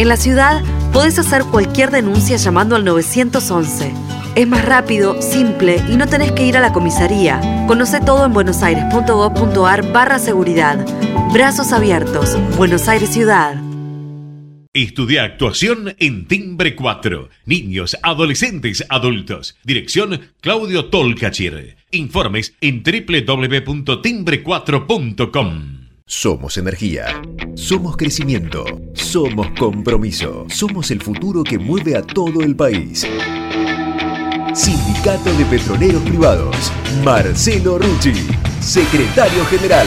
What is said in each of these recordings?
En la ciudad podés hacer cualquier denuncia llamando al 911. Es más rápido, simple y no tenés que ir a la comisaría. Conoce todo en buenosaires.gov.ar barra seguridad. Brazos abiertos. Buenos Aires Ciudad. Estudia actuación en Timbre 4. Niños, adolescentes, adultos. Dirección Claudio Tolcachir. Informes en www.timbre4.com. Somos energía. Somos crecimiento. Somos compromiso. Somos el futuro que mueve a todo el país. Sindicato de Petroleros Privados. Marcelo Rucci, secretario general.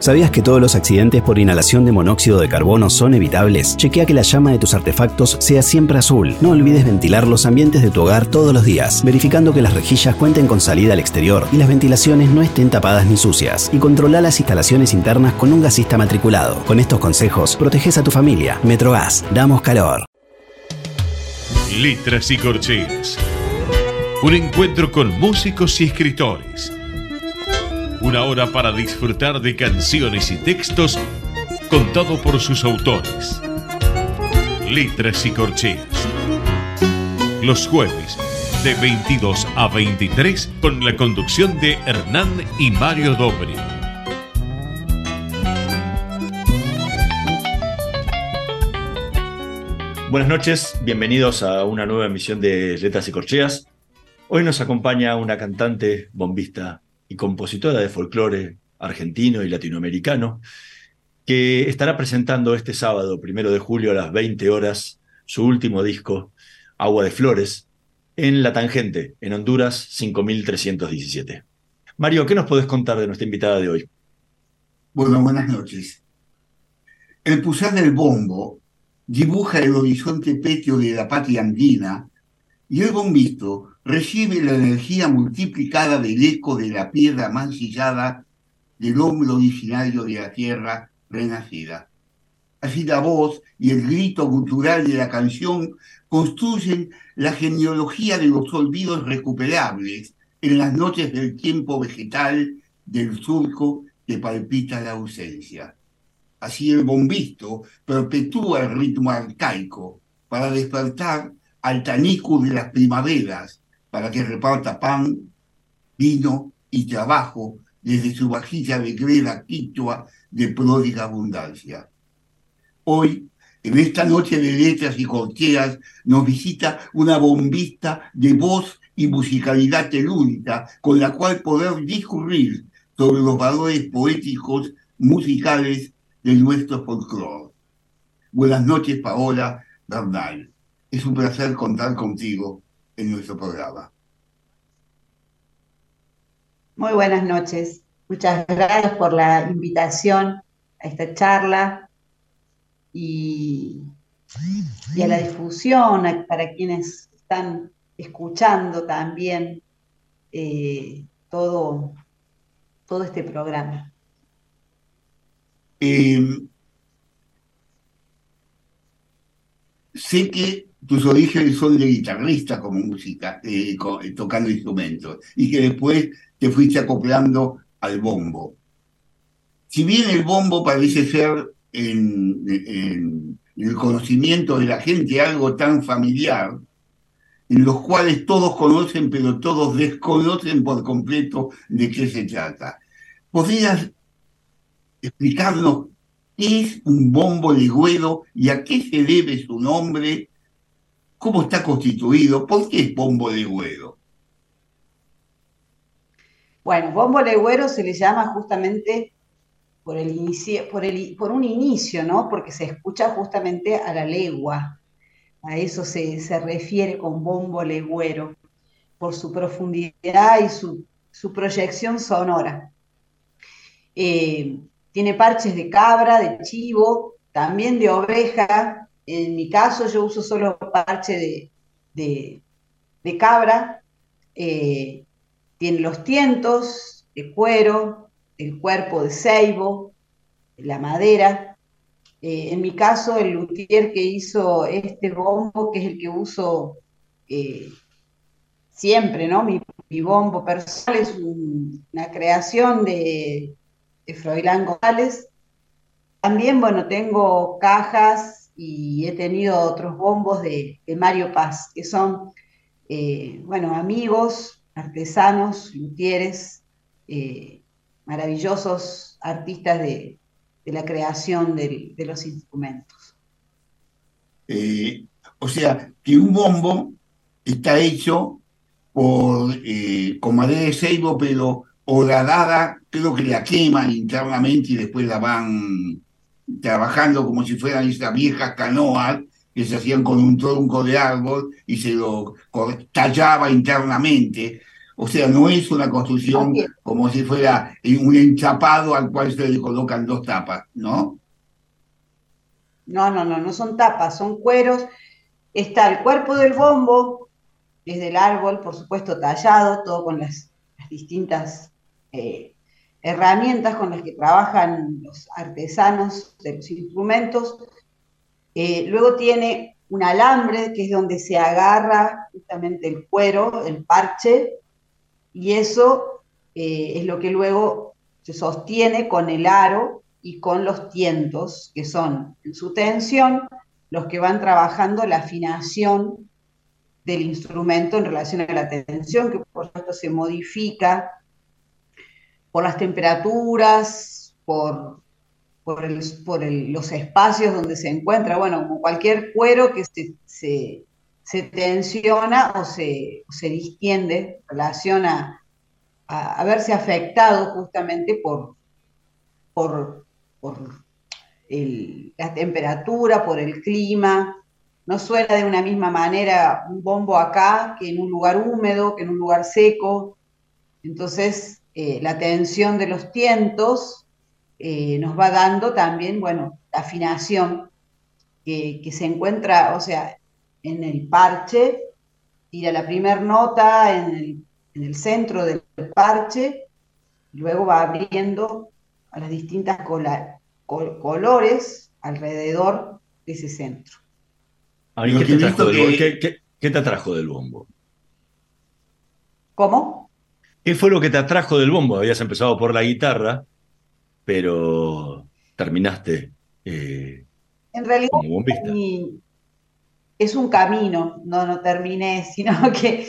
¿Sabías que todos los accidentes por inhalación de monóxido de carbono son evitables? Chequea que la llama de tus artefactos sea siempre azul. No olvides ventilar los ambientes de tu hogar todos los días, verificando que las rejillas cuenten con salida al exterior y las ventilaciones no estén tapadas ni sucias. Y controla las instalaciones internas con un gasista matriculado. Con estos consejos, proteges a tu familia. Metrogas, damos calor. Letras y corcheas. Un encuentro con músicos y escritores una hora para disfrutar de canciones y textos contado por sus autores. Letras y corcheas. Los jueves de 22 a 23 con la conducción de Hernán y Mario Dobri. Buenas noches, bienvenidos a una nueva emisión de Letras y Corcheas. Hoy nos acompaña una cantante bombista y compositora de folclore argentino y latinoamericano, que estará presentando este sábado, primero de julio a las 20 horas, su último disco, Agua de Flores, en La Tangente, en Honduras 5317. Mario, ¿qué nos podés contar de nuestra invitada de hoy? Bueno, buenas noches. El pulsar del bombo dibuja el horizonte petio de la patria andina y el bombito recibe la energía multiplicada del eco de la piedra mancillada del hombre originario de la tierra renacida. Así la voz y el grito cultural de la canción construyen la genealogía de los olvidos recuperables en las noches del tiempo vegetal del surco que palpita la ausencia. Así el bombito perpetúa el ritmo arcaico para despertar al tanico de las primaveras para que reparta pan, vino y trabajo desde su vajilla de greda quichua de pródiga abundancia. Hoy, en esta noche de letras y corcheas, nos visita una bombista de voz y musicalidad telúrica con la cual poder discurrir sobre los valores poéticos, musicales de nuestro folclore. Buenas noches, Paola Bernal. Es un placer contar contigo en nuestro programa. Muy buenas noches. Muchas gracias por la invitación a esta charla y, a la difusión para quienes están escuchando también eh, todo, todo este programa. Em, sé que tus orígenes son de guitarrista como música, eh, eh, tocando instrumentos, y que después te fuiste acoplando al bombo. Si bien el bombo parece ser en, el conocimiento de la gente algo tan familiar, en los cuales todos conocen, pero todos desconocen por completo de qué se trata. ¿Podrías explicarnos qué es un bombo legüero y a qué se debe su nombre cómo está constituido, por qué es bombo legüero. Bueno, bombo legüero se le llama justamente por, el el, por un inicio, ¿no? Porque se escucha justamente a la legua. A eso se, refiere con bombo legüero, por su profundidad y su, proyección sonora. Eh, tiene parches de cabra, de chivo, también de oveja, en mi caso yo uso solo parche de, cabra eh, tiene los tientos de cuero, el cuerpo de ceibo, la madera. Eh, en mi caso, el luthier que hizo este bombo, que es el que uso eh, siempre, ¿no? Mi, bombo personal es una creación de, de Froilán González. También, bueno, tengo cajas y he tenido otros bombos de, Mario Paz, que son, eh, bueno, amigos, artesanos, luthieres, eh, maravillosos artistas de, la creación de, los instrumentos. Eh, o sea, que un bombo está hecho por, con madera de ceibo, pero horadada, creo que la queman internamente y después la van trabajando como si fueran estas viejas canoas que se hacían con un tronco de árbol y se lo tallaba internamente. O sea, no es una construcción como si fuera un enchapado al cual se le colocan dos tapas, ¿no? No, no, no, no son tapas, son cueros. Está el cuerpo del bombo, es del árbol, por supuesto, tallado, todo con las, distintas eh, herramientas con las que trabajan los artesanos de los instrumentos. Eh, luego tiene un alambre, que es donde se agarra justamente el cuero, el parche, y eso eh, es lo que luego se sostiene con el aro y con los tientos, que son en su tensión los que van trabajando la afinación del instrumento en relación a la tensión, que por supuesto se modifica por las temperaturas, por, por, los espacios donde se encuentra, bueno, como cualquier cuero que se, tensiona o se, se distiende en relación a, verse afectado justamente por, por, la temperatura, por el clima. No suena de una misma manera un bombo acá que en un lugar húmedo, que en un lugar seco. Entonces, eh, la tensión de los tientos eh, nos va dando también, bueno, la afinación que, se encuentra, o sea, en el parche, tira la primera nota en el, centro del parche, luego va abriendo a las distintas colores alrededor de ese centro. ¿qué te atrajo del bombo? ¿Cómo? ¿Qué fue lo que te atrajo del bombo? Habías empezado por la guitarra, pero terminaste eh, en realidad, como bombista. Es un camino, no, no terminé, sino que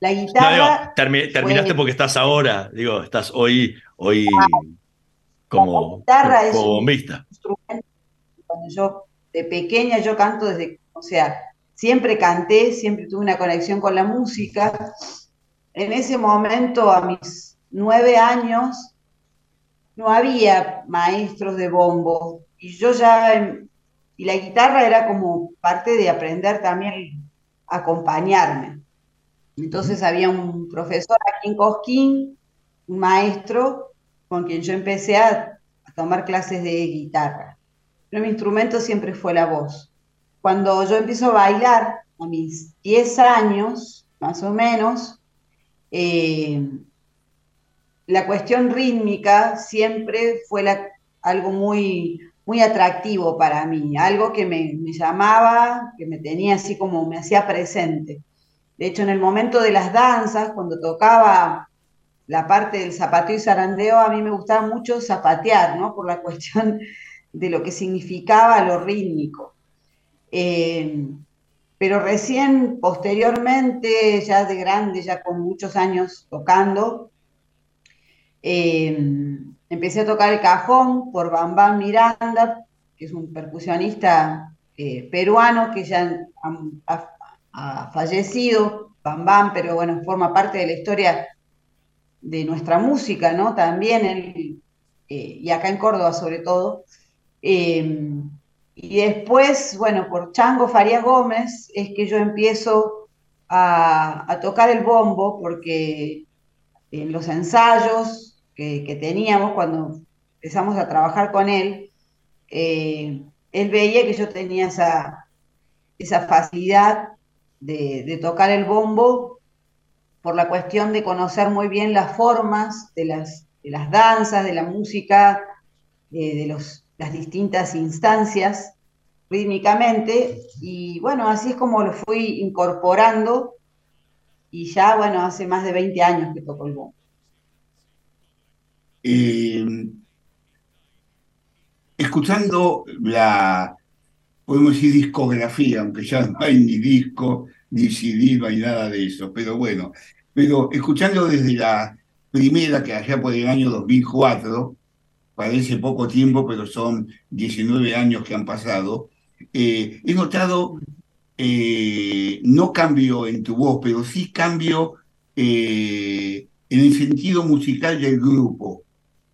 la guitarra. terminaste porque estás ahora, digo, estás hoy, hoy como, bombista. Cuando yo, de pequeña, yo canto desde, o sea, siempre canté, siempre tuve una conexión con la música en ese momento, a mis nueve años, no había maestros de bombo y yo ya, y la guitarra era como parte de aprender también a acompañarme. Entonces había un profesor aquí en Cosquín, un maestro, con quien yo empecé a, tomar clases de guitarra. Pero mi instrumento siempre fue la voz. Cuando yo empiezo a bailar, a mis 10 años, más o menos, eh, la cuestión rítmica siempre fue algo muy, muy atractivo para mí, algo que me, llamaba, que me tenía así como me hacía presente. De hecho, en el momento de las danzas, cuando tocaba la parte del zapateo y zarandeo, a mí me gustaba mucho zapatear, ¿no? Por la cuestión de lo que significaba lo rítmico. Eh, pero recién, posteriormente, ya de grande, ya con muchos años tocando, eh, empecé a tocar el cajón por Bambam Miranda, que es un percusionista eh, peruano que ya ha, fallecido, Bambam, pero bueno, forma parte de la historia de nuestra música, ¿no? También, eh, y acá en Córdoba sobre todo. Y después, bueno, por Chango Farías Gómez es que yo empiezo a, tocar el bombo porque en los ensayos que, teníamos cuando empezamos a trabajar con él, eh, él veía que yo tenía esa, esa facilidad de, tocar el bombo por la cuestión de conocer muy bien las formas de las, las danzas, de la música, eh, de los, las distintas instancias rítmicamente. Y bueno, así es como lo fui incorporando y ya, bueno, hace más de 20 años que toco el bombo. Eh, escuchando la, podemos decir discografía, aunque ya no hay ni disco, ni CD, no nada de eso, pero bueno, pero escuchando desde la primera, que allá por el año 2004, parece poco tiempo, pero son 19 años que han pasado, eh, he notado eh, no cambio en tu voz, pero sí cambio eh, en el sentido musical del grupo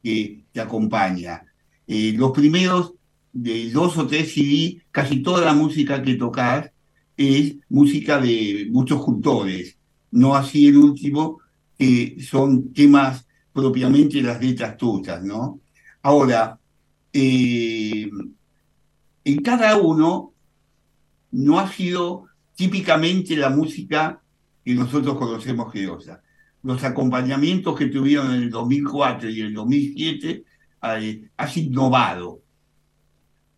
que te acompaña. los primeros de dos o tres CD, casi toda la música que tocas es música de muchos cultores, no así el último, que son temas propiamente las letras tuyas, ¿no? Ahora, eh, en cada uno no ha sido típicamente la música que nosotros conocemos geosa. Los acompañamientos que tuvieron en el 2004 y el 2007 eh, has innovado.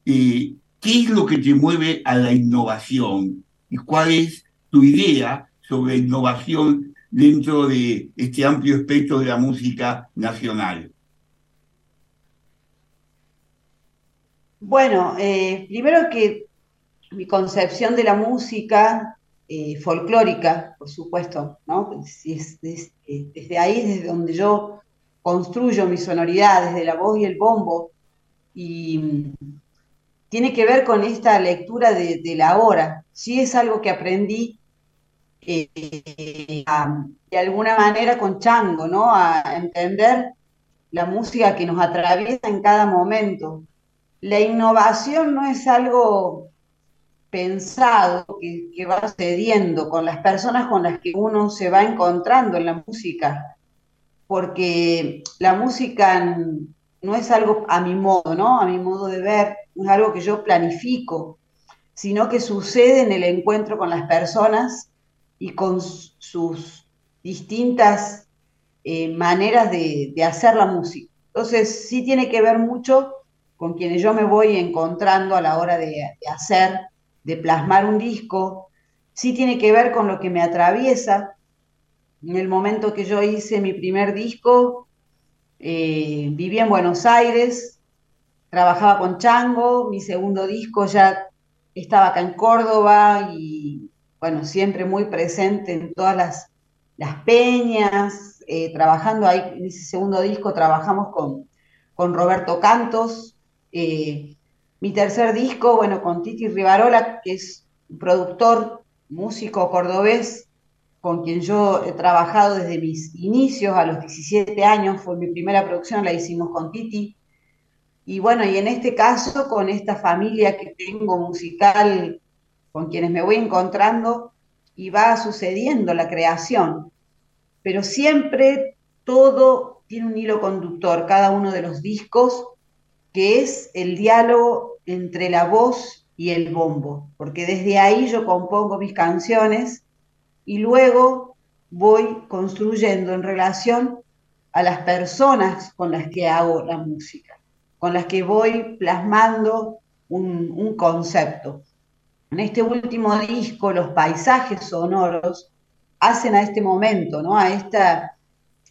Eh, ¿Qué es lo que te mueve a la innovación? ¿Y cuál es tu idea sobre innovación dentro de este amplio espectro de la música nacional? Bueno, eh, primero que mi concepción de la música eh, folclórica, por supuesto, ¿no? desde ahí desde donde yo construyo mi sonoridad, desde la voz y el bombo, y tiene que ver con esta lectura de, la hora. Sí es algo que aprendí eh, de alguna manera con Chango, ¿no? A entender la música que nos atraviesa en cada momento. La innovación no es algo pensado que, va sucediendo con las personas con las que uno se va encontrando en la música, porque la música no es algo a mi modo, ¿no? A mi modo de ver, no es algo que yo planifico, sino que sucede en el encuentro con las personas y con sus distintas eh, maneras de, hacer la música. Entonces, sí tiene que ver mucho con quienes yo me voy encontrando a la hora de, hacer, de plasmar un disco, sí tiene que ver con lo que me atraviesa. En el momento que yo hice mi primer disco, eh, viví en Buenos Aires, trabajaba con Chango, mi segundo disco ya estaba acá en Córdoba y bueno, siempre muy presente en todas las, peñas, eh, trabajando ahí, en ese segundo disco trabajamos con, con Roberto Cantos, eh, mi tercer disco, bueno, con Titi Rivarola, que es un productor, músico cordobés, con quien yo he trabajado desde mis inicios, a los 17 años, fue mi primera producción, la hicimos con Titi. Y bueno, y en este caso, con esta familia que tengo musical, con quienes me voy encontrando, y va sucediendo la creación. Pero siempre todo tiene un hilo conductor, cada uno de los discos, que es el diálogo entre la voz y el bombo, porque desde ahí yo compongo mis canciones y luego voy construyendo en relación a las personas con las que hago la música con las que voy plasmando un, concepto. En este último disco, los paisajes sonoros hacen a este momento, ¿no? a, esta,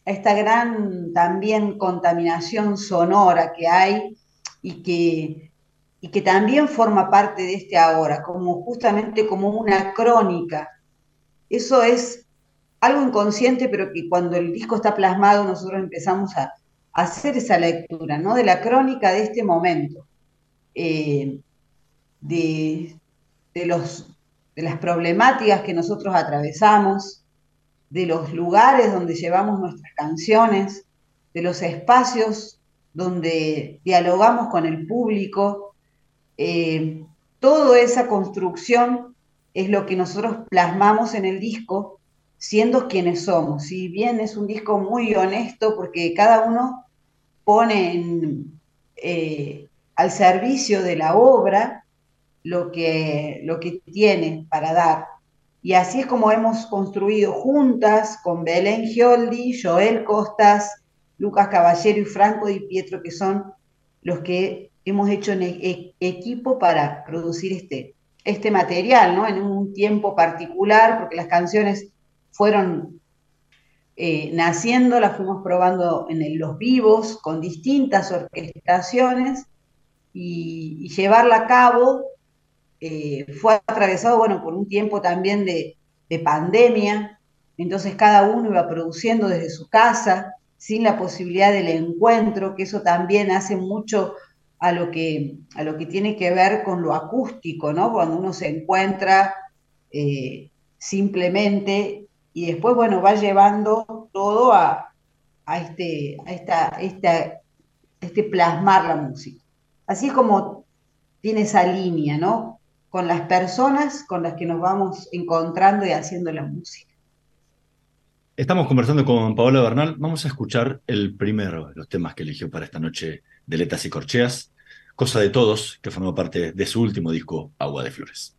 esta gran también contaminación sonora que hay y que, y que también forma parte de este ahora, como justamente como una crónica. Eso es algo inconsciente, pero que cuando el disco está plasmado nosotros empezamos a, hacer esa lectura, ¿no? De la crónica de este momento, eh, de, los, de las problemáticas que nosotros atravesamos, de los lugares donde llevamos nuestras canciones, de los espacios donde dialogamos con el público. Eh, toda esa construcción es lo que nosotros plasmamos en el disco siendo quienes somos. Si bien es un disco muy honesto porque cada uno pone eh, al servicio de la obra lo que, lo que tiene para dar. Y así es como hemos construido juntas con Belén Gioldi, Joel Costas, Lucas Caballero y Franco Di Pietro, que son los que hemos hecho en e-, e-, equipo para producir este, este material, ¿no? En un tiempo particular, porque las canciones fueron eh, naciendo, las fuimos probando en los vivos, con distintas orquestaciones, y, llevarla a cabo eh, fue atravesado, bueno, por un tiempo también de, de pandemia, entonces cada uno iba produciendo desde su casa, sin la posibilidad del encuentro, que eso también hace mucho a lo que, a lo que tiene que ver con lo acústico, ¿no? Cuando uno se encuentra eh, simplemente y después, bueno, va llevando todo a, este, a esta, esta, este plasmar la música. Así es como tiene esa línea, ¿no? Con las personas con las que nos vamos encontrando y haciendo la música. Estamos conversando con Paola Bernal. Vamos a escuchar el primero de los temas que eligió para esta noche de Letas y Corcheas, Cosa de Todos, que formó parte de su último disco, Agua de Flores.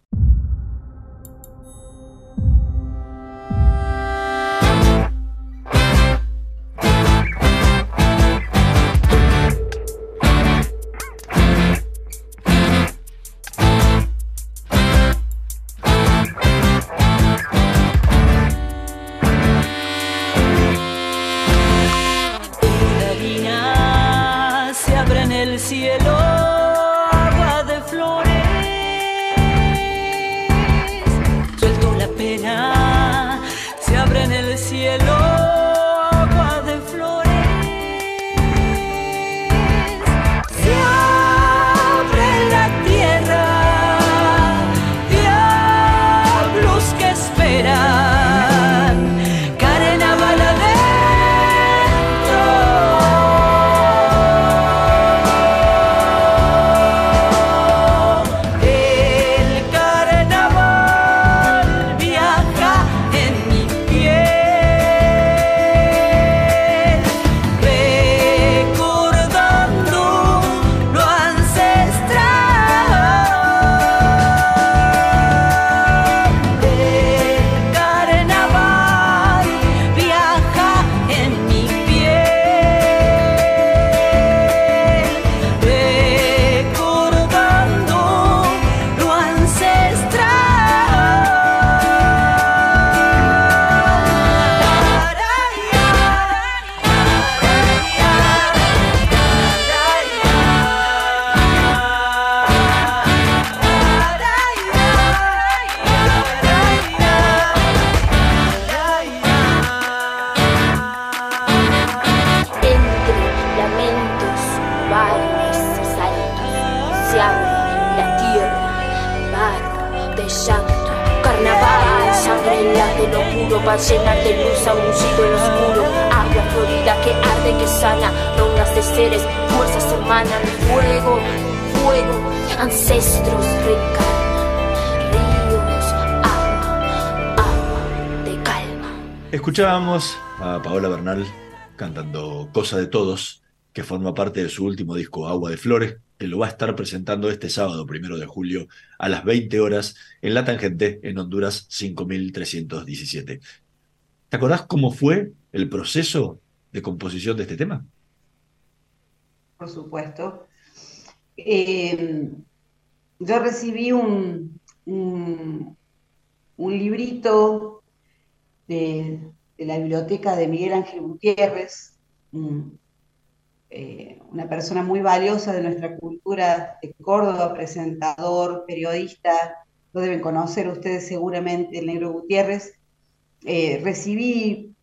A Paola Bernal cantando Cosa de Todos, que forma parte de su último disco Agua de Flores, que lo va a estar presentando este sábado, primero de julio, a las 20 horas en La Tangente, en Honduras 5317. ¿Te acordás cómo fue el proceso de composición de este tema? Por supuesto. Eh, yo recibí un, un, un librito de, de la biblioteca de Miguel Ángel Gutiérrez, eh, una persona muy valiosa de nuestra cultura de Córdoba, presentador, periodista, lo deben conocer ustedes seguramente, el negro Gutiérrez. Eh, recibí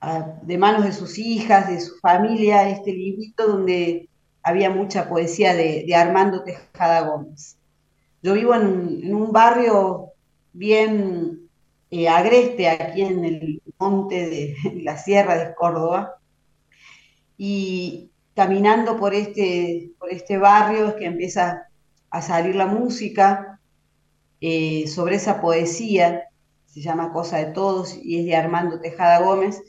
ah, de manos de sus hijas, de su familia, este librito donde había mucha poesía de, Armando Tejada Gómez. Yo vivo en, un barrio bien eh, agreste aquí en el monte de la Sierra de Córdoba. Y caminando por este, por este barrio es que empieza a salir la música eh, sobre esa poesía, se llama Cosa de Todos y es de Armando Tejada Gómez.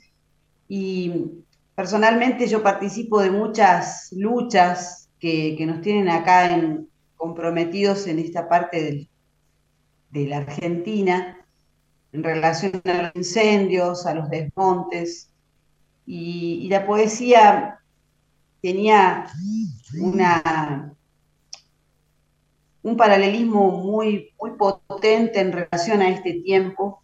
Y personalmente yo participo de muchas luchas que, nos tienen acá en, comprometidos en esta parte de la Argentina en relación a los incendios, a los desmontes, y, la poesía tenía una, un paralelismo muy, muy potente en relación a este tiempo.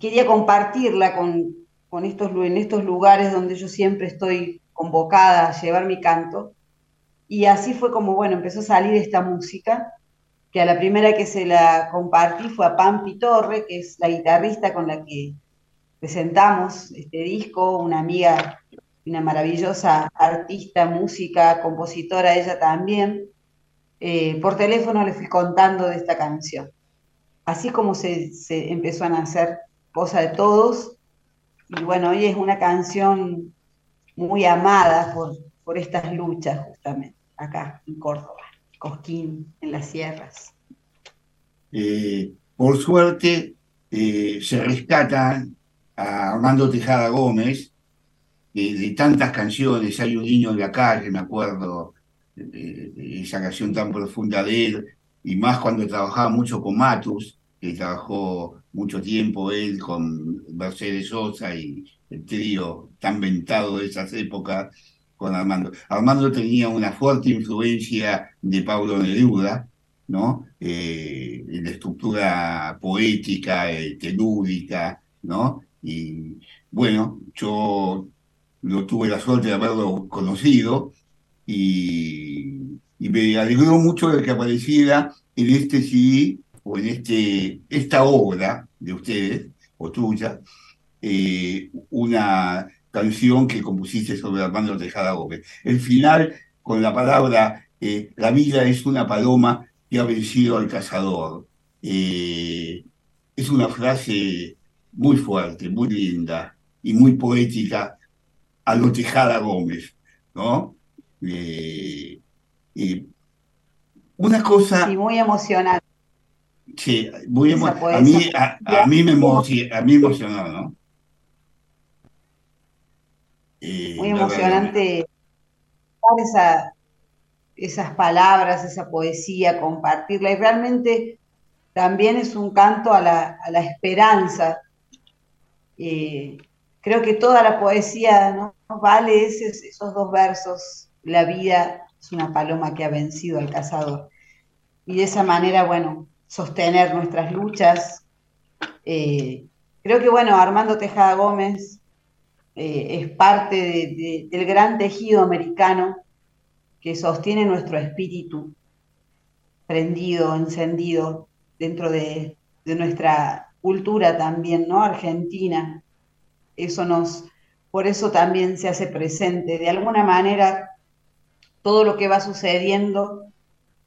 Quería compartirla con, con estos, en estos lugares donde yo siempre estoy convocada a llevar mi canto. Y así fue como, bueno, empezó a salir esta música, que a la primera que se la compartí fue a Pampi Torre, que es la guitarrista con la que presentamos este disco, una amiga, una maravillosa artista, música, compositora, ella también. Eh, por teléfono le fui contando de esta canción. Así como se, empezó a nacer Cosa de Todos, y bueno, hoy es una canción muy amada por, por estas luchas justamente, acá en Córdoba, Cosquín, en las sierras. Eh, por suerte, eh, se rescatan a Armando Tejada Gómez, de tantas canciones, hay un niño en la calle, me acuerdo, esa canción tan profunda de él, y más cuando trabajaba mucho con Matus, que trabajó mucho tiempo él con Mercedes Sosa y el trío tan ventado de esas épocas Armando. Armando tenía una fuerte influencia de Pablo Neruda, ¿no? Eh, en la estructura poética, eh, telúdica, ¿no? Y bueno, yo no tuve la suerte de haberlo conocido y, me alegró mucho de que apareciera en este CD o en este, esta obra de ustedes o tuya, eh, una canción que compusiste sobre Armando Tejada Gómez. El final, con la palabra, eh, la vida es una paloma que ha vencido al cazador. Eh, es una frase muy fuerte, muy linda y muy poética a lo Tejada Gómez, ¿no? Eh, una cosa... Y muy emocionante. Sí, muy emocionante. A mí, a, mí me a mí emocionó, ¿no? Muy emocionante esa, esas palabras, esa poesía, compartirla. Y realmente también es un canto a la, a la esperanza eh, creo que toda la poesía ¿no? vale esos dos versos, la vida es una paloma que ha vencido al cazador. Y de esa manera, bueno, sostener nuestras luchas. Eh, creo que, bueno, Armando Tejada Gómez eh, es parte del gran tejido americano que sostiene nuestro espíritu prendido, encendido dentro de, nuestra cultura también, ¿no? Argentina. Eso nos, por eso también se hace presente. De alguna manera, todo lo que va sucediendo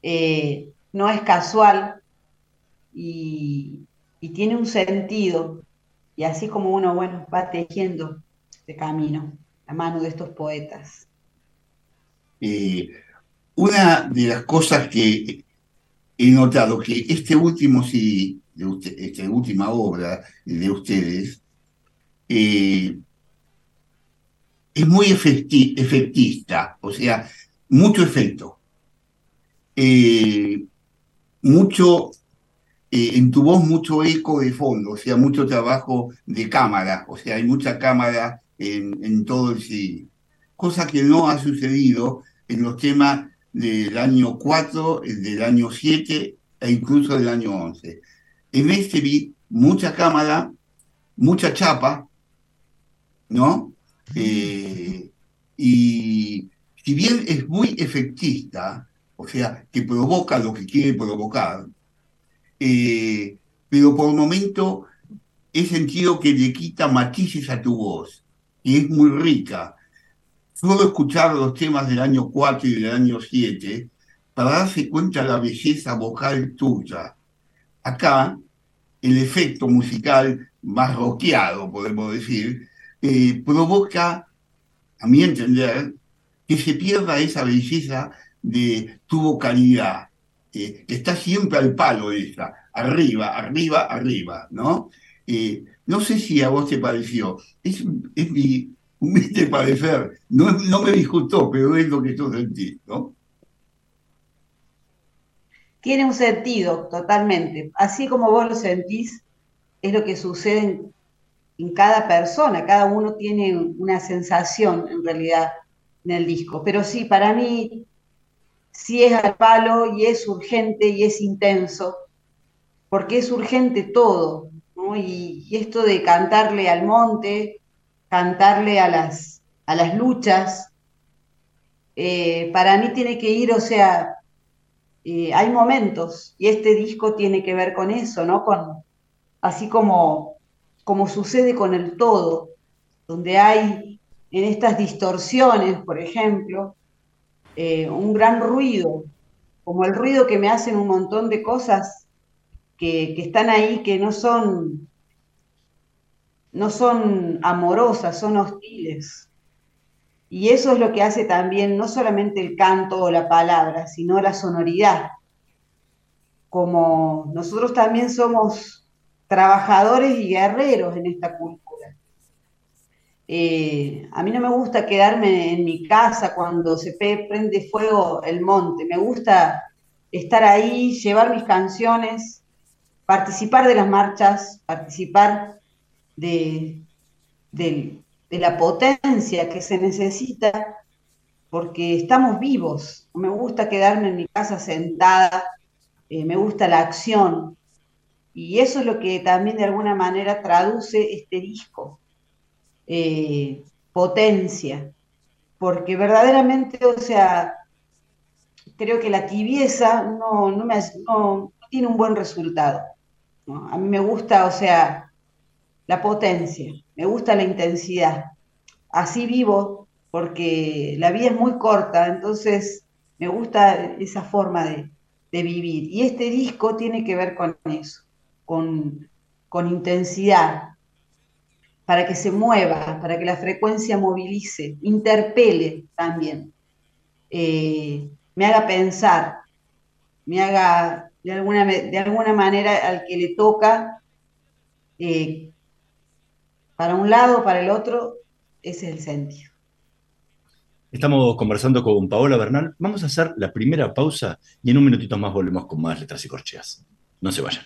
eh, no es casual y, tiene un sentido. Y así como uno, bueno, va tejiendo este camino, a mano de estos poetas. una de las cosas que he notado que este último sí de esta última obra de ustedes, eh, es muy efectista, o sea, mucho efecto. Eh, mucho, eh, en tu voz mucho eco de fondo, o sea, mucho trabajo de cámara, o sea, hay mucha cámara en, en todo el cine. Cosa que no ha sucedido en los temas del año 4, del año 7 e incluso del año 11 en este vi mucha cámara, mucha chapa, ¿no? Eh, y si bien es muy efectista, o sea, que provoca lo que quiere provocar, eh, pero por un momento he sentido que le quita matices a tu voz, es muy rica. Solo escuchar los temas del año 4 y del año 7 para darse cuenta de la belleza vocal tuya. Acá el efecto musical más roqueado, podemos decir, eh, provoca, a mi entender, que se pierda esa belleza de tu vocalidad, que está siempre al palo esa, arriba, arriba, arriba, ¿no? Eh, no sé si a vos te pareció, es, mi humilde parecer, no, no me disgustó, pero es lo que yo sentí, ¿no? tiene un sentido totalmente. Así como vos lo sentís, es lo que sucede en, en cada persona, cada uno tiene una sensación en realidad en el disco, pero sí, para mí sí es al palo y es urgente y es intenso, porque es urgente todo, y, esto de cantarle al monte, cantarle a las, a las luchas, eh, para mí tiene que ir, o sea, eh, hay momentos, y este disco tiene que ver con eso, ¿no? Con, así como, como sucede con el todo, donde hay en estas distorsiones, por ejemplo, eh, un gran ruido, como el ruido que me hacen un montón de cosas que, están ahí, que no son, no son amorosas, son hostiles. Y eso es lo que hace también no solamente el canto o la palabra, sino la sonoridad. Como nosotros también somos trabajadores y guerreros en esta cultura eh, a mí no me gusta quedarme en mi casa cuando se prende fuego el monte. Me gusta estar ahí, llevar mis canciones, participar de las marchas, participar de, la potencia que se necesita, porque estamos vivos. Me gusta quedarme en mi casa sentada, eh, me gusta la acción. Y eso es lo que también de alguna manera traduce este disco eh, potencia, porque verdaderamente, o sea, creo que la tibieza no, me, no tiene un buen resultado. A mí me gusta, o sea, la potencia, me gusta la intensidad. Así vivo, porque la vida es muy corta, entonces me gusta esa forma de, de vivir. Y este disco tiene que ver con eso, con, con intensidad, para que se mueva, para que la frecuencia movilice, interpele también, eh, me haga pensar, me haga de alguna, de alguna manera al que le toca, eh, para un lado, para el otro, ese es el sentido. Estamos conversando con Paola Bernal. Vamos a hacer la primera pausa y en un minutito más volvemos con más letras y corcheas. No se vayan.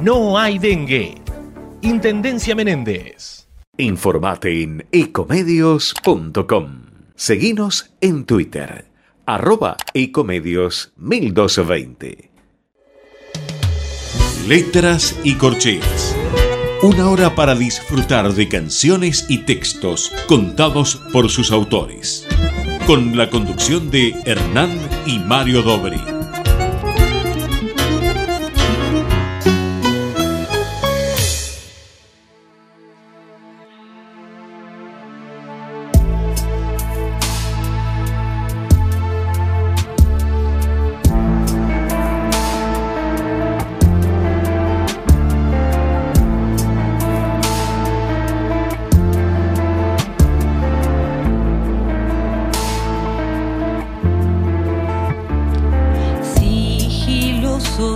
no hay dengue. Intendencia Menéndez. Informate en ecomedios.com. Seguinos en Twitter, arroba ecomedios 1220. Letras y corcheas. Una hora para disfrutar de canciones y textos contados por sus autores. Con la conducción de Hernán y Mario Dobri.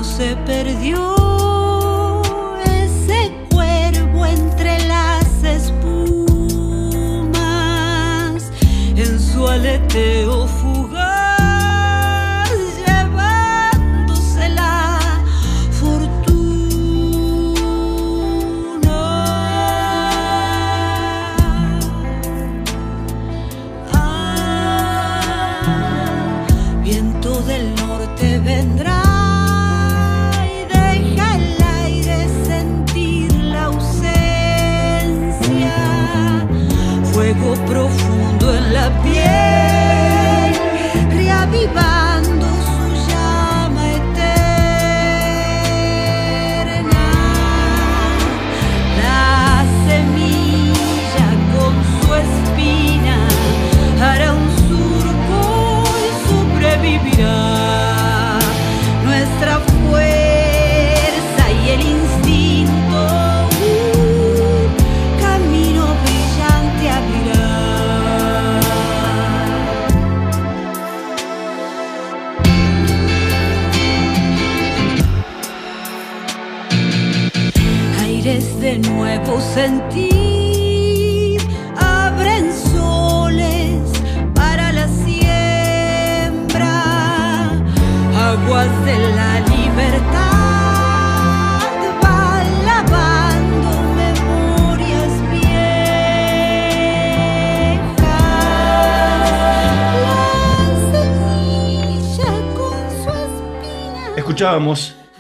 se perdió. Ese cuervo entre las espumas en su aleteo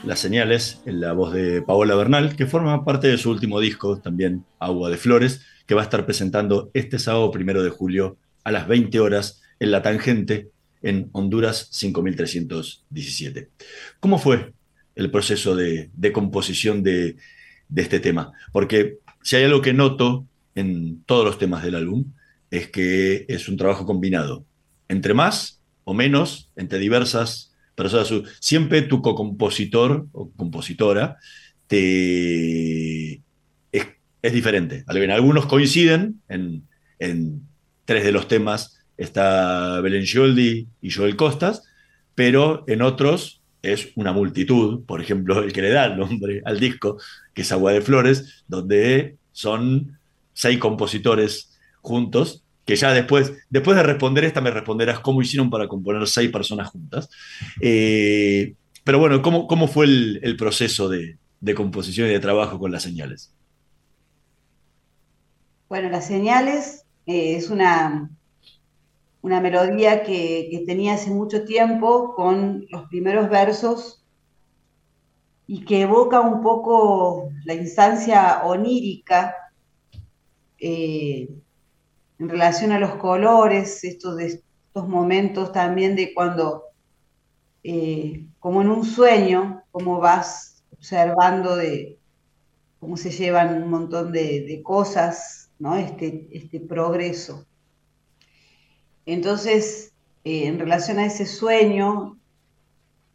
Las señales en la voz de Paola Bernal, que forma parte de su último disco, también Agua de Flores, que va a estar presentando este sábado primero de julio a las 20 horas en La Tangente, en Honduras 5317. ¿Cómo fue el proceso de, de composición de, de este tema? Porque si hay algo que noto en todos los temas del álbum, es que es un trabajo combinado, entre más o menos, entre diversas Su- Siempre tu co-compositor o compositora te... es, es diferente. En algunos coinciden, en, en tres de los temas está Belén Scioldi y Joel Costas, pero en otros es una multitud, por ejemplo, el que le da el nombre al disco, que es Agua de Flores, donde son seis compositores juntos, que ya después, después de responder esta me responderás cómo hicieron para componer seis personas juntas. Eh, pero bueno, ¿cómo, cómo fue el, proceso de, composición y de trabajo con las señales? Bueno, las señales eh, es una, una melodía que, que tenía hace mucho tiempo con los primeros versos y que evoca un poco la instancia onírica eh, en relación a los colores, estos, estos momentos también de cuando, eh, como en un sueño, como vas observando de cómo se llevan un montón de, de cosas, ¿no? Este, este progreso. Entonces, eh, en relación a ese sueño,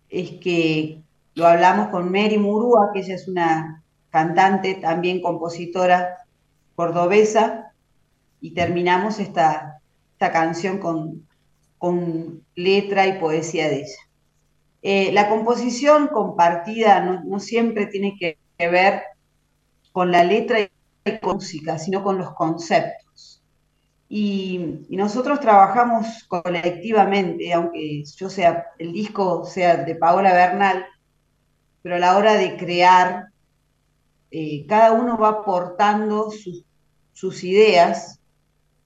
es que lo hablamos con Mary Murúa, que ella es una cantante, también compositora cordobesa, y terminamos esta, esta canción con, con letra y poesía de ella. Eh, la composición compartida no, siempre tiene que, ver con la letra y con música, sino con los conceptos. Y, nosotros trabajamos colectivamente, aunque yo sea, el disco sea de Paola Bernal, pero a la hora de crear, eh, cada uno va aportando sus ideas,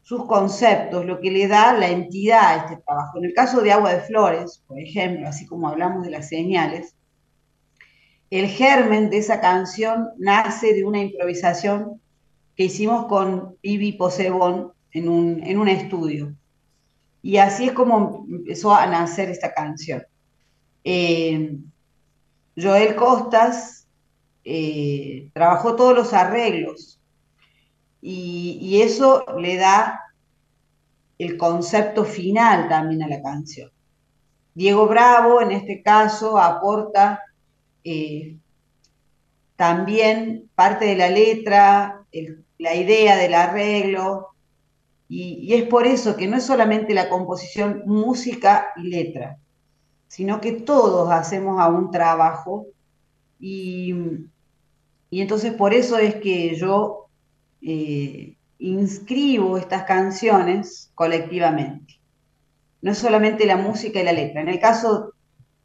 sus conceptos, lo que le da la entidad a este trabajo. En el caso de Agua de Flores, por ejemplo, así como hablamos de las señales, el germen de esa canción nace de una improvisación que hicimos con Ibi Posebón en un, en un estudio. Y así es como empezó a nacer esta canción. Eh, Joel Costas eh, trabajó todos los arreglos y, eso le da el concepto final también a la canción. Diego Bravo, en este caso, aporta eh, también parte de la letra, la idea del arreglo, y, y, es por eso que no es solamente la composición música y letra, sino que todos hacemos a un trabajo y, y, entonces por eso es que yo eh, inscribo estas canciones colectivamente. No solamente la música y la letra. En el caso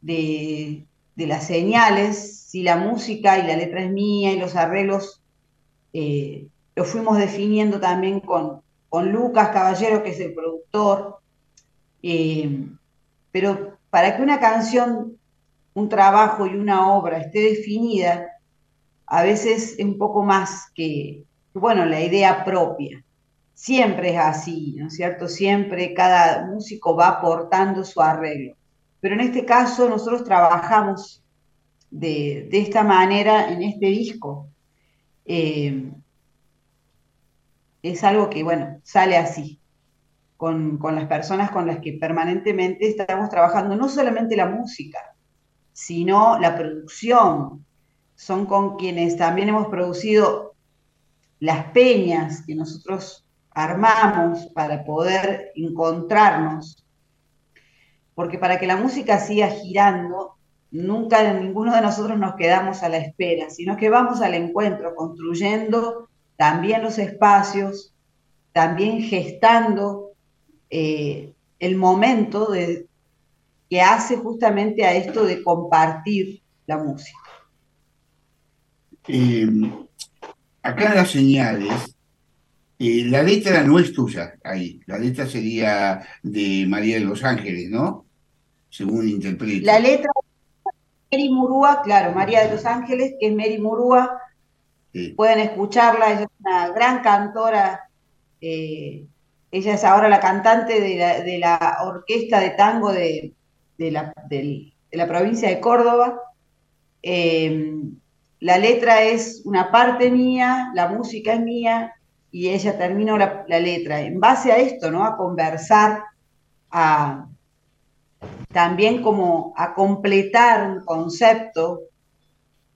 de, de las señales, si la música y la letra es mía y los arreglos eh, los fuimos definiendo también con, con Lucas Caballero, que es el productor. Eh, pero para que una canción, un trabajo y una obra esté definida, a veces es un poco más que, bueno, la idea propia. siempre es así, ¿no es cierto? Siempre cada músico va aportando su arreglo. Pero en este caso nosotros trabajamos de, de esta manera en este disco. Eh, es algo que, bueno, sale así, con, con las personas con las que permanentemente estamos trabajando, no solamente la música, sino la producción. Son con quienes también hemos producido las peñas que nosotros armamos para poder encontrarnos. Porque para que la música siga girando, nunca ninguno de nosotros nos quedamos a la espera, sino que vamos al encuentro, construyendo también los espacios, también gestando eh, el momento que hace justamente a esto de compartir la música. Acá en las señales, eh, la letra no es tuya ahí, la letra sería de María de los Ángeles, ¿no? Según interpreto. La letra de Mary Murúa, claro, María de los Ángeles, que es Mary Murúa, Sí. pueden escucharla, ella es una gran cantora, eh, ella es ahora la cantante de la, de la orquesta de tango de, de la, de la provincia de Córdoba. Eh, la letra es una parte mía, la música es mía y ella terminó la, letra. En base a esto, ¿no? A conversar, a también como a completar un concepto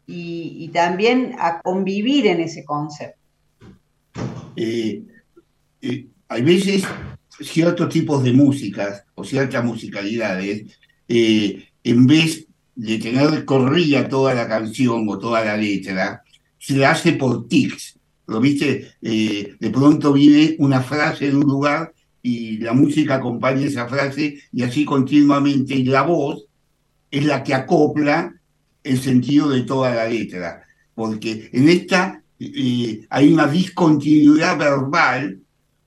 y, también a convivir en ese concepto. Eh, hay veces ciertos tipos de músicas o ciertas musicalidades, eh, en vez de tener corrida toda la canción o toda la letra, se la hace por tics. ¿Lo viste? Eh, de pronto viene una frase en un lugar y la música acompaña esa frase y así continuamente. Y la voz es la que acopla el sentido de toda la letra. Porque en esta eh, hay una discontinuidad verbal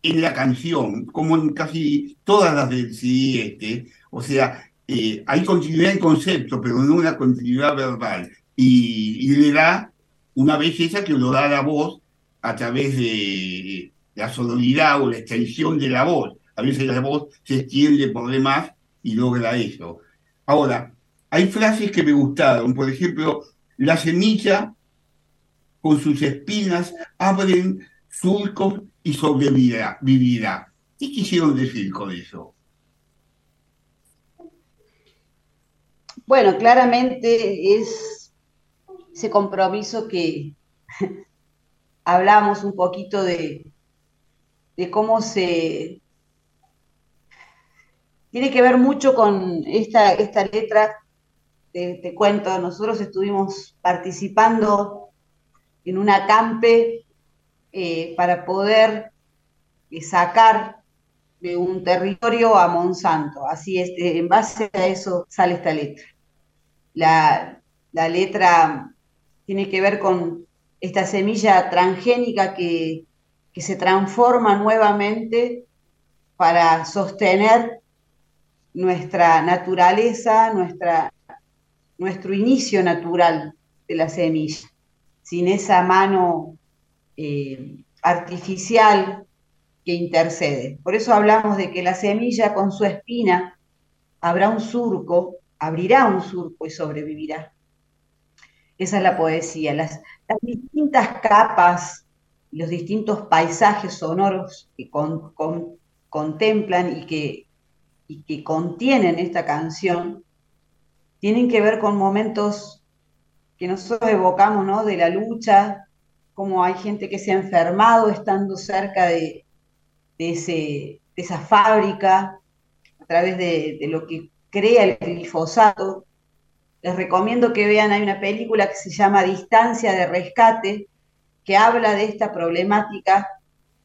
en la canción, como en casi todas las del CD este. O sea, eh, hay continuidad en concepto, pero no una continuidad verbal. Y, le da una belleza que lo da la voz a través de la sonoridad o la extensión de la voz. A veces la voz se extiende por demás y logra eso. Ahora, hay frases que me gustaron, por ejemplo, la semilla con sus espinas abren surcos y sobrevivirá. vivirá. ¿Qué quisieron decir con eso? Bueno, claramente es ese compromiso que hablamos un poquito de, de cómo se... Tiene que ver mucho con esta, esta letra, te, te cuento, nosotros estuvimos participando en un acampe eh, para poder eh, sacar de un territorio a Monsanto. Así es, eh, en base a eso sale esta letra. La, la letra tiene que ver con esta semilla transgénica que, que se transforma nuevamente para sostener nuestra naturaleza, nuestra, nuestro inicio natural de la semilla, sin esa mano eh, artificial que intercede. Por eso hablamos de que la semilla con su espina habrá un surco, abrirá un surco y sobrevivirá. Esa es la poesía, las, distintas capas, los distintos paisajes sonoros que con, con, contemplan y que, contienen esta canción, tienen que ver con momentos que nosotros evocamos, ¿no? De la lucha, como hay gente que se ha enfermado estando cerca de, esa fábrica, a través de, lo que crea el glifosato. Les recomiendo que vean, hay una película que se llama Distancia de Rescate, que habla de esta problemática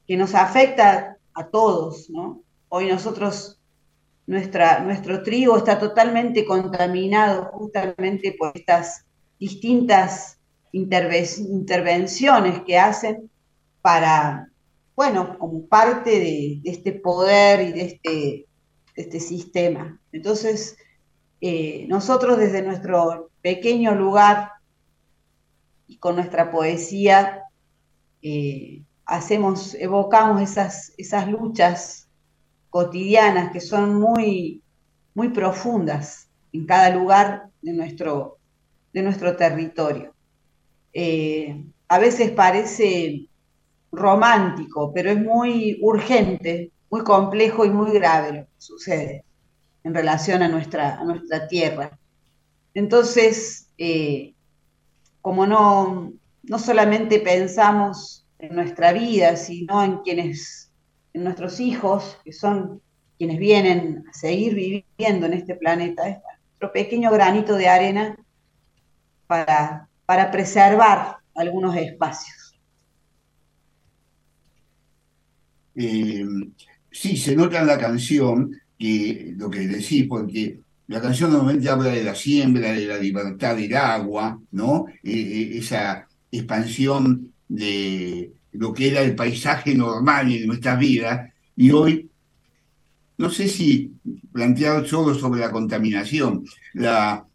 que nos afecta a todos, ¿no? Hoy nosotros, nuestra, nuestro trigo está totalmente contaminado justamente por estas distintas intervenciones que hacen para, bueno, como parte de, este poder y de este, este sistema. Entonces, eh, nosotros desde nuestro pequeño lugar y con nuestra poesía, eh, hacemos, evocamos esas, esas luchas cotidianas que son muy, muy profundas en cada lugar de nuestro, de nuestro territorio. Eh, a veces parece romántico, pero es muy urgente, muy complejo y muy grave lo que sucede en relación a nuestra, a nuestra tierra. Entonces, eh, como no, no solamente pensamos en nuestra vida, sino en quienes, en nuestros hijos, que son quienes vienen a seguir viviendo en este planeta, es nuestro pequeño granito de arena para, para preservar algunos espacios. Sí, se nota en la canción que lo que decís, porque la canción normalmente habla de la siembra, de la libertad del agua, ¿no? Eh, eh, esa expansión de lo que era el paisaje normal en nuestra vida, y hoy, no sé si plantear solo sobre la contaminación, la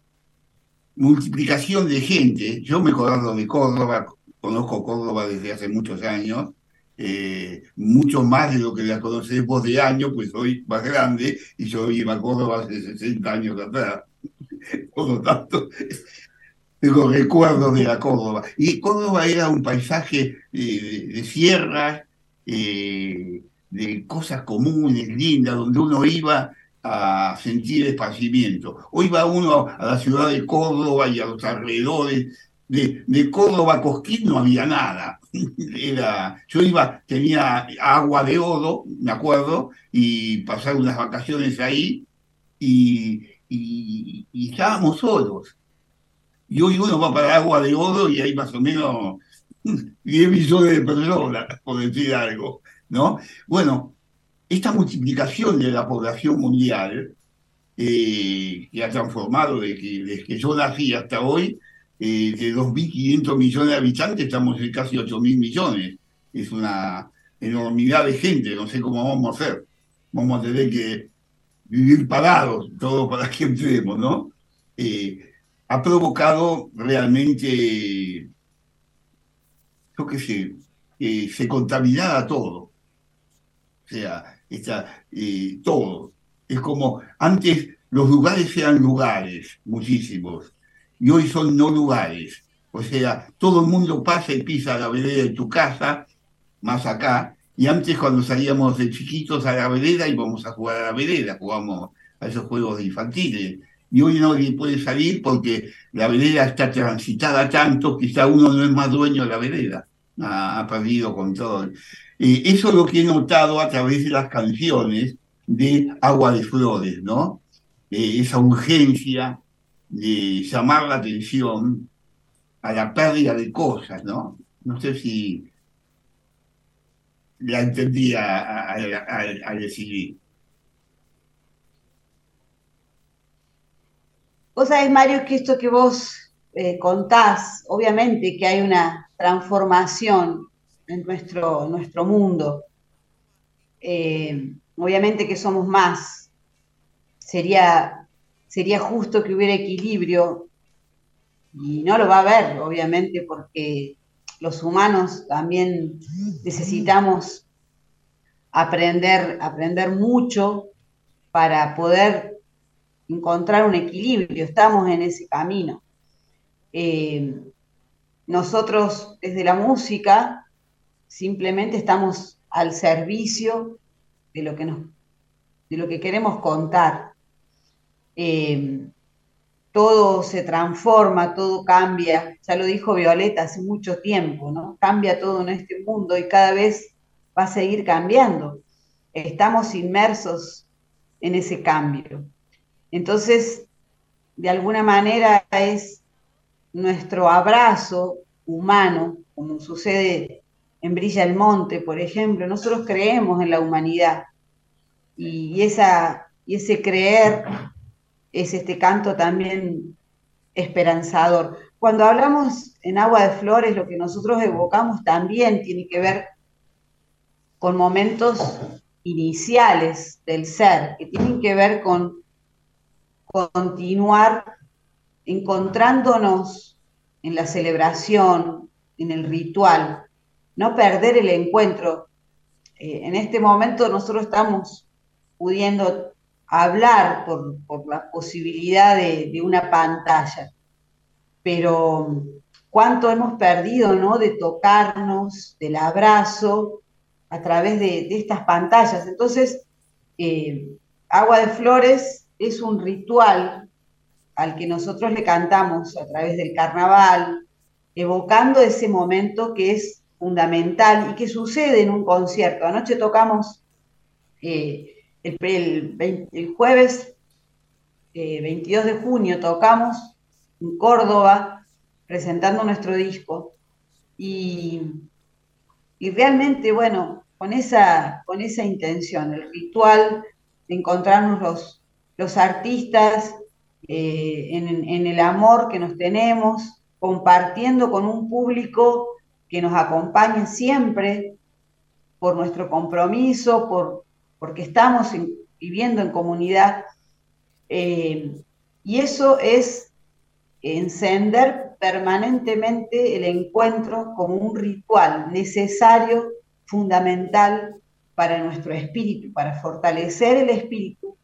multiplicación de gente, yo me acuerdo de Córdoba, conozco Córdoba desde hace muchos años, eh, mucho más de lo que la conocés vos de años, pues soy más grande y yo iba a Córdoba hace 60 años atrás. Por lo tanto, tengo recuerdos de la Córdoba. Y Córdoba era un paisaje eh, de, de sierras, eh, de cosas comunes, lindas, donde uno iba a sentir esparcimiento. Hoy va uno a la ciudad de Córdoba y a los alrededores. De, de Córdoba a Cosquín no había nada. Era, yo iba, tenía agua de odo, me acuerdo, y pasar unas vacaciones ahí y, y, y estábamos solos. Y hoy uno va para agua de odo y hay más o menos 10 millones de personas, por decir algo, ¿no? Bueno, esta multiplicación de la población mundial eh, que ha transformado desde que, desde que yo nací hasta hoy, eh, de 2.500 millones de habitantes estamos en casi 8.000 millones. Es una enormidad de gente, no sé cómo vamos a hacer. Vamos a tener que vivir parados, todo para que entremos, ¿no? Eh, ha provocado realmente, yo qué sé, que se contaminara todo. O sea, está, eh, todo. Es como, antes los lugares eran lugares, muchísimos, y hoy son no lugares. O sea, todo el mundo pasa y pisa la vereda de tu casa, más acá, y antes cuando salíamos de chiquitos a la vereda íbamos a jugar a la vereda, jugamos a esos juegos de infantiles. Y hoy nadie puede salir porque la vereda está transitada tanto, quizá uno no es más dueño de la vereda, ha perdido control. Eh, eso es lo que he notado a través de las canciones de Agua de Flores, ¿no? Eh, esa urgencia de llamar la atención a la pérdida de cosas, ¿no? No sé si la entendí a, a, a, a decidir. Vos sabés, Mario, que esto que vos eh, contás, obviamente que hay una transformación en nuestro, nuestro mundo. Eh, obviamente que somos más. Sería, sería justo que hubiera equilibrio y no lo va a haber, obviamente, porque los humanos también necesitamos aprender, aprender mucho para poder encontrar un equilibrio. Estamos en ese camino. Eh, nosotros desde la música simplemente estamos al servicio de lo que, nos, de lo que queremos contar. Eh, todo se transforma, todo cambia, ya lo dijo Violeta hace mucho tiempo, ¿no? Cambia todo en este mundo y cada vez va a seguir cambiando. Estamos inmersos en ese cambio. Entonces, de alguna manera es nuestro abrazo humano, como sucede en Brilla el Monte, por ejemplo, nosotros creemos en la humanidad y, esa, y ese creer es este canto también esperanzador. Cuando hablamos en Agua de Flores, lo que nosotros evocamos también tiene que ver con momentos iniciales del ser, que tienen que ver con continuar encontrándonos en la celebración, en el ritual, no perder el encuentro. Eh, en este momento nosotros estamos pudiendo hablar por, por la posibilidad de, de una pantalla, pero cuánto hemos perdido, ¿no? De tocarnos, del abrazo a través de, de estas pantallas. Entonces, eh, Agua de Flores es un ritual al que nosotros le cantamos a través del carnaval, evocando ese momento que es fundamental y que sucede en un concierto. Anoche tocamos eh, el, el, 20 el jueves eh, 22 de junio, tocamos en Córdoba presentando nuestro disco. Y, y realmente, bueno, con esa, con esa intención, el ritual de encontrarnos los, los artistas eh, en, en el amor que nos tenemos, compartiendo con un público que nos acompaña siempre por nuestro compromiso, por, porque estamos en- viviendo en comunidad. eh, y eso es encender permanentemente el encuentro como un ritual necesario, fundamental para nuestro espíritu, para fortalecer el espíritu,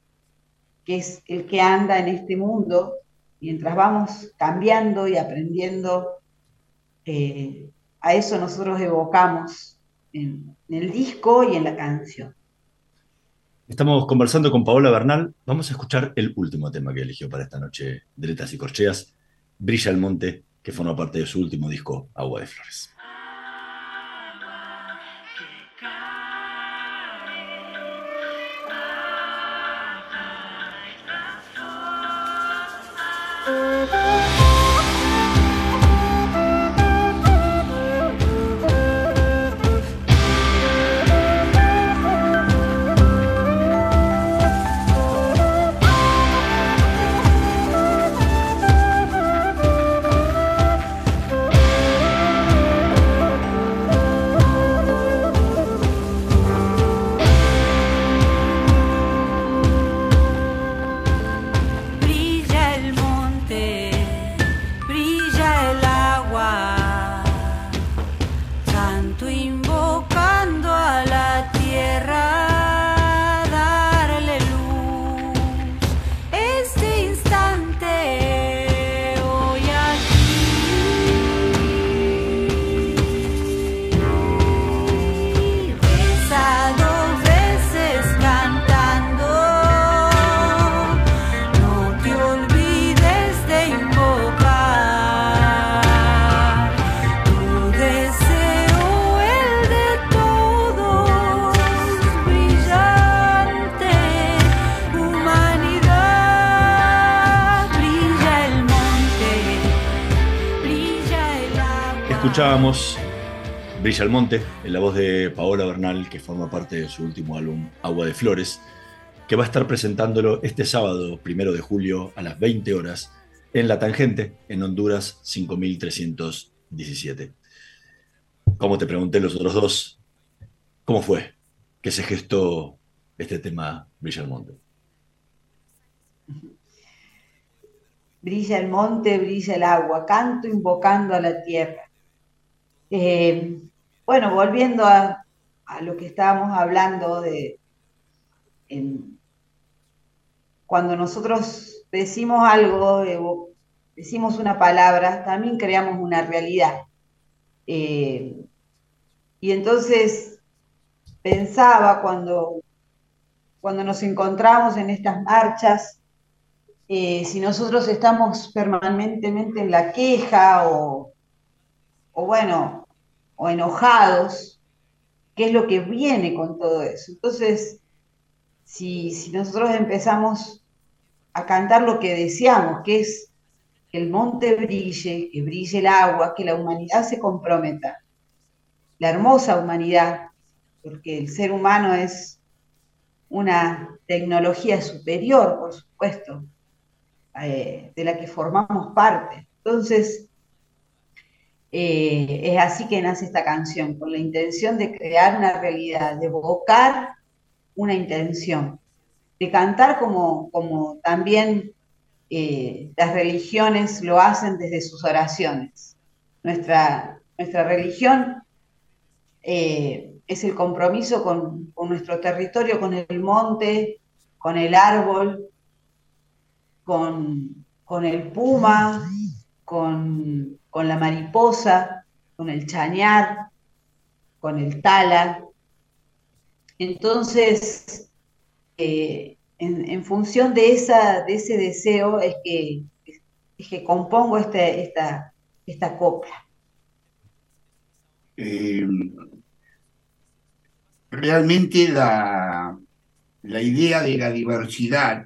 que es el que anda en este mundo, mientras vamos cambiando y aprendiendo, eh, a eso nosotros evocamos en el disco y en la canción. Estamos conversando con Paola Bernal. Vamos a escuchar el último tema que eligió para esta noche de Letras y Corcheas, Brilla el Monte, que forma parte de su último disco, Agua de Flores. Escuchábamos Brilla el Monte, en la voz de Paola Bernal, que forma parte de su último álbum, Agua de Flores, que va a estar presentándolo este sábado, primero de julio, a las 20 horas, en La Tangente, en Honduras 5317. Como te pregunté los otros dos, ¿cómo fue que se gestó este tema Brilla el Monte? Brilla el monte, brilla el agua, canto invocando a la tierra. Eh, bueno, volviendo a, lo que estábamos hablando de cuando nosotros decimos algo, eh, decimos una palabra, también creamos una realidad. Eh, y entonces pensaba cuando, cuando nos encontramos en estas marchas, eh, si nosotros estamos permanentemente en la queja o, o bueno, o enojados, ¿qué es lo que viene con todo eso? Entonces, si, si nosotros empezamos a cantar lo que deseamos, que es que el monte brille, que brille el agua, que la humanidad se comprometa, la hermosa humanidad, porque el ser humano es una tecnología superior, por supuesto, eh, de la que formamos parte. Entonces, eh, es así que nace esta canción, con la intención de crear una realidad, de evocar una intención, de cantar como, como también eh, las religiones lo hacen desde sus oraciones. Nuestra, nuestra religión eh, es el compromiso con, con nuestro territorio, con el monte, con el árbol, con, con el puma, con, con la mariposa, con el chañar, con el tala. Entonces, eh, en, función de, esa, de ese deseo es que, es que compongo este- esta, esta copla. Eh, realmente la, la idea de la diversidad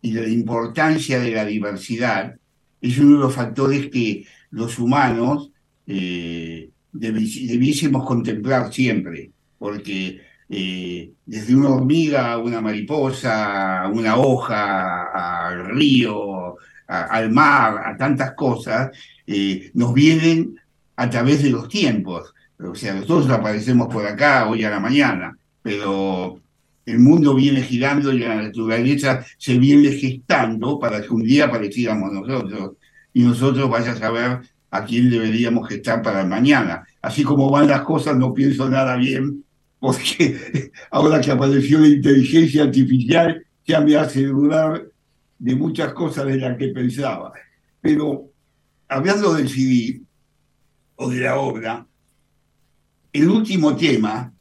y la importancia de la diversidad es uno de los factores que los humanos eh, debi- debiésemos contemplar siempre, porque eh, desde una hormiga a una mariposa, a una hoja, al río, al mar, a tantas cosas, eh, nos vienen a través de los tiempos. O sea, nosotros aparecemos por acá hoy a la mañana, pero el mundo viene girando y la naturaleza se viene gestando para que un día apareciéramos nosotros y nosotros vaya a saber a quién deberíamos gestar para mañana. Así como van las cosas, no pienso nada bien, porque ahora que apareció la inteligencia artificial ya me hace dudar de muchas cosas de las que pensaba. Pero hablando del CD o de la obra, el último tema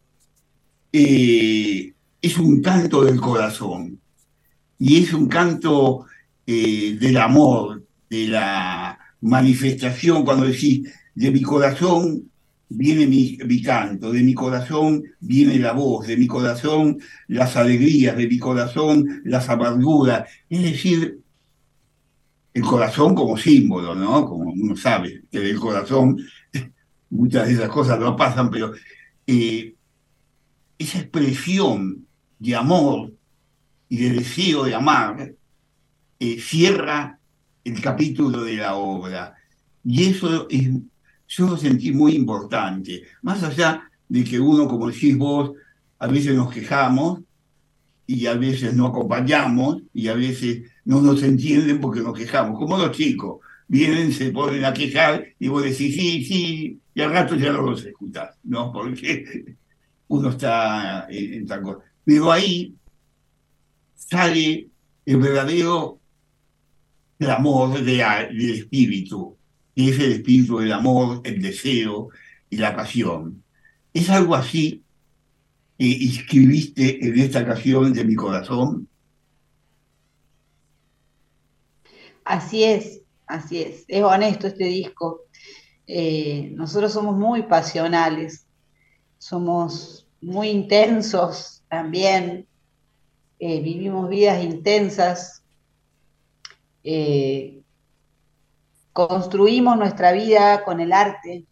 eh, es un canto del corazón y es un canto eh, del amor, de la manifestación, cuando decís, de mi corazón viene mi, canto, de mi corazón viene la voz, de mi corazón las alegrías, de mi corazón las amarguras, es decir, el corazón como símbolo, ¿no? Como uno sabe que del corazón muchas de esas cosas no pasan, pero eh, esa expresión de amor y de deseo de amar eh, cierra el capítulo de la obra. Y eso es, yo lo sentí muy importante. Más allá de que uno, como decís vos, a veces nos quejamos y a veces no acompañamos y a veces no nos entienden porque nos quejamos, como los chicos. Vienen, se ponen a quejar y vos decís sí, sí, y al rato ya no los escuchás, ¿no? Porque uno está en, en tal cosa. Pero ahí sale el verdadero clamor de, del espíritu, que es el espíritu del amor, el deseo y la pasión. Es algo así que escribiste en esta canción de mi corazón. Así es, así es. Es honesto este disco. Eh, nosotros somos muy pasionales, somos muy intensos también, eh, vivimos vidas intensas, eh, construimos nuestra vida con el arte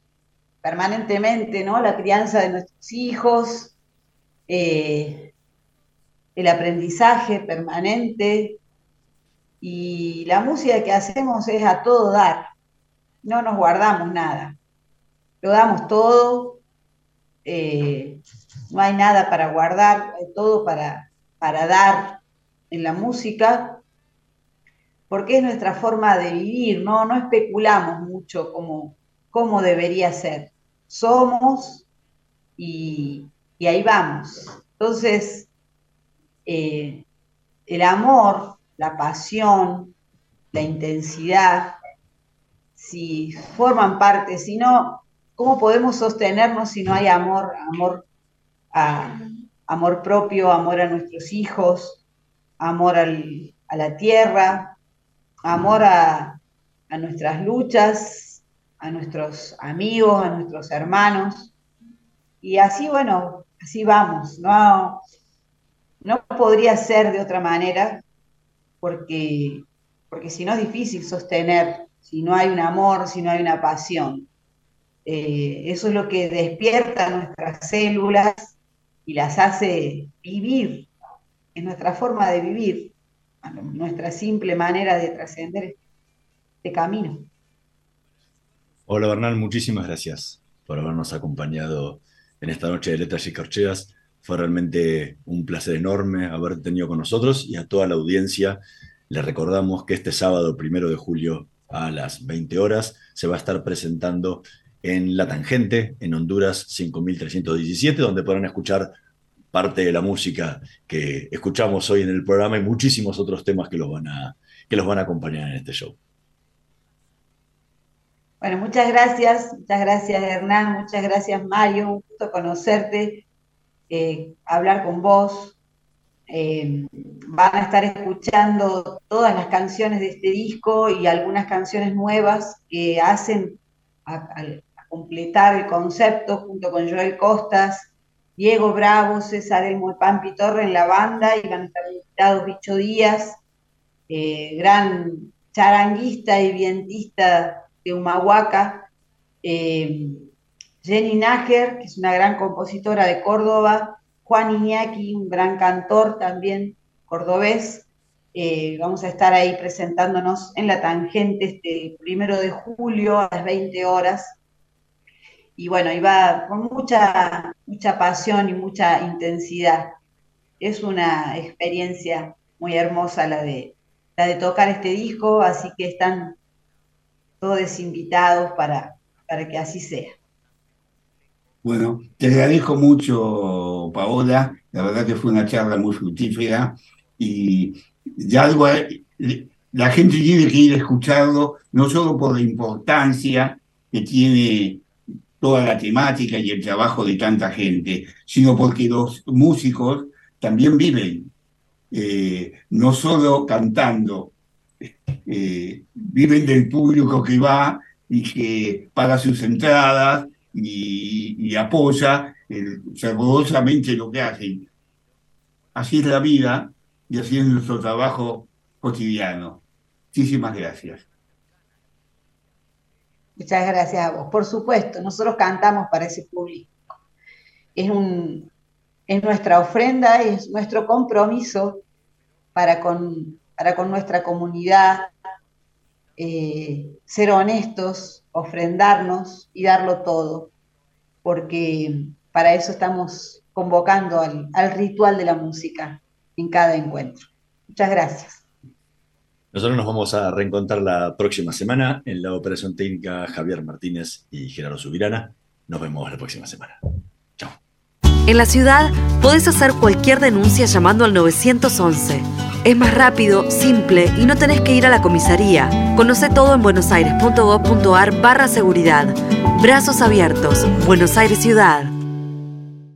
permanentemente, ¿no? La crianza de nuestros hijos, eh, el aprendizaje permanente y la música que hacemos es a todo dar, no nos guardamos nada, lo damos todo, eh, no hay nada para guardar, hay todo para, para dar en la música, porque es nuestra forma de vivir, no, no especulamos mucho como, cómo debería ser, somos y, y ahí vamos. Entonces, eh, el amor, la pasión, la intensidad, si forman parte, si no, ¿cómo podemos sostenernos si no hay amor, amor amor propio, amor a nuestros hijos, amor al- a la tierra, amor a, nuestras luchas, a nuestros amigos, a nuestros hermanos? Y así, bueno, así vamos, no, no podría ser de otra manera, porque, porque si no es difícil sostener, si no hay un amor, si no hay una pasión. Eh, eso es lo que despierta nuestras células y las hace vivir, es nuestra forma de vivir, nuestra simple manera de trascender este camino. Hola Bernal, muchísimas gracias por habernos acompañado en esta noche de Letras y Corcheas. Fue realmente un placer enorme haberte tenido con nosotros y a toda la audiencia le recordamos que este sábado primero de julio a las 20 horas se va a estar presentando en La Tangente, en Honduras 5317, donde podrán escuchar parte de la música que escuchamos hoy en el programa y muchísimos otros temas que los van a, que los van a acompañar en este show. Bueno, muchas gracias, muchas gracias Hernán, muchas gracias Mario, un gusto conocerte, eh, hablar con vos. Eh, van a estar escuchando todas las canciones de este disco y algunas canciones nuevas que hacen a, completar el concepto junto con Joel Costas, Diego Bravo, César Elmo y Pampi Torre en la banda y van a estar invitados Bicho Díaz, eh, gran charanguista y vientista de Humahuaca, eh, Jenny Nájer, que es una gran compositora de Córdoba, Juan Iñaki, un gran cantor también cordobés. Eh, vamos a estar ahí presentándonos en la tangente este primero de julio a las 20 horas. Y bueno, iba con mucha, mucha pasión y mucha intensidad. Es una experiencia muy hermosa la de, la de tocar este disco, así que están todos invitados para, para que así sea. Bueno, te agradezco mucho, Paola. La verdad que fue una charla muy fructífera y ya algo, eh, la gente tiene que ir a escucharlo, no solo por la importancia que tiene toda la temática y el trabajo de tanta gente, sino porque los músicos también viven, eh, no solo cantando, eh, viven del público que va y que paga sus entradas y, apoya fervorosamente lo que hacen. Así es la vida y así es nuestro trabajo cotidiano. Muchísimas gracias. Muchas gracias a vos. Por supuesto, nosotros cantamos para ese público. Es, un, es nuestra ofrenda, es nuestro compromiso para con, para con nuestra comunidad, eh, ser honestos, ofrendarnos y darlo todo, porque para eso estamos convocando al, al ritual de la música en cada encuentro. Muchas gracias. Nosotros nos vamos a reencontrar la próxima semana en la operación técnica Javier Martínez y Gerardo Subirana. Nos vemos la próxima semana. En la ciudad podés hacer cualquier denuncia llamando al 911. Es más rápido, simple y no tenés que ir a la comisaría. Conoce todo en buenosaires.gov.ar barra seguridad. Brazos abiertos. Buenos Aires Ciudad.